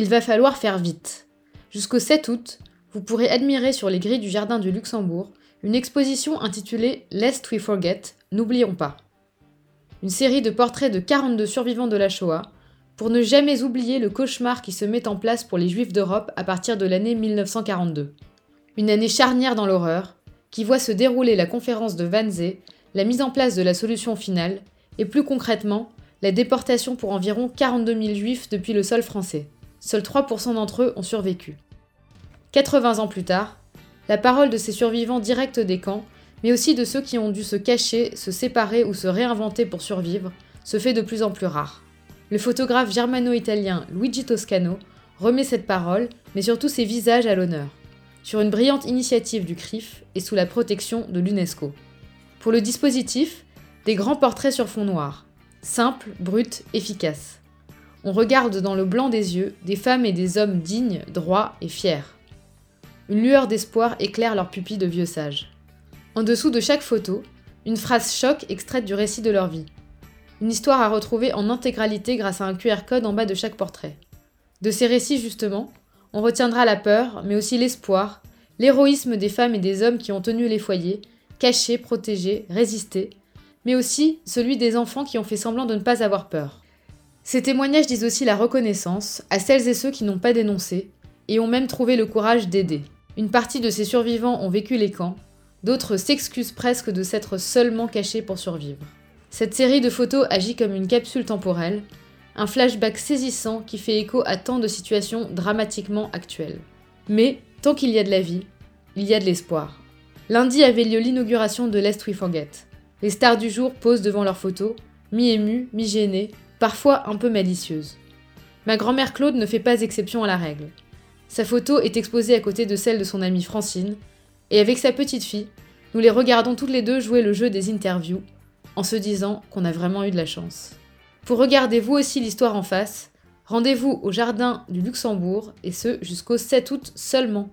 Il va falloir faire vite. Jusqu'au 7 août, vous pourrez admirer sur les grilles du Jardin du Luxembourg une exposition intitulée Lest We Forget, N'oublions pas. Une série de portraits de 42 survivants de la Shoah, pour ne jamais oublier le cauchemar qui se met en place pour les Juifs d'Europe à partir de l'année 1942. Une année charnière dans l'horreur, qui voit se dérouler la conférence de Wannsee, la mise en place de la solution finale, et plus concrètement, la déportation pour environ 42 000 juifs depuis le sol français. Seuls 3% d'entre eux ont survécu. 80 ans plus tard, la parole de ces survivants directs des camps, mais aussi de ceux qui ont dû se cacher, se séparer ou se réinventer pour survivre, se fait de plus en plus rare. Le photographe germano-italien Luigi Toscano remet cette parole, mais surtout ses visages à l'honneur, sur une brillante initiative du CRIF et sous la protection de l'UNESCO. Pour le dispositif, des grands portraits sur fond noir, simples, bruts, efficaces. On regarde dans le blanc des yeux des femmes et des hommes dignes, droits et fiers. Une lueur d'espoir éclaire leurs pupilles de vieux sages. En dessous de chaque photo, une phrase choc extraite du récit de leur vie. Une histoire à retrouver en intégralité grâce à un QR code en bas de chaque portrait. De ces récits, justement, on retiendra la peur, mais aussi l'espoir, l'héroïsme des femmes et des hommes qui ont tenu les foyers, cachés, protégés, résistés, mais aussi celui des enfants qui ont fait semblant de ne pas avoir peur. Ces témoignages disent aussi la reconnaissance à celles et ceux qui n'ont pas dénoncé, et ont même trouvé le courage d'aider. Une partie de ces survivants ont vécu les camps, d'autres s'excusent presque de s'être seulement cachés pour survivre. Cette série de photos agit comme une capsule temporelle, un flashback saisissant qui fait écho à tant de situations dramatiquement actuelles. Mais, tant qu'il y a de la vie, il y a de l'espoir. Lundi avait lieu l'inauguration de Lest We Forget. Les stars du jour posent devant leurs photos, mi-émues, mi-gênées, parfois un peu malicieuses. Ma grand-mère Claude ne fait pas exception à la règle. Sa photo est exposée à côté de celle de son amie Francine, et avec sa petite fille, nous les regardons toutes les deux jouer le jeu des interviews, en se disant qu'on a vraiment eu de la chance. Pour regarder vous aussi l'histoire en face, rendez-vous au Jardin du Luxembourg, et ce jusqu'au 7 août seulement.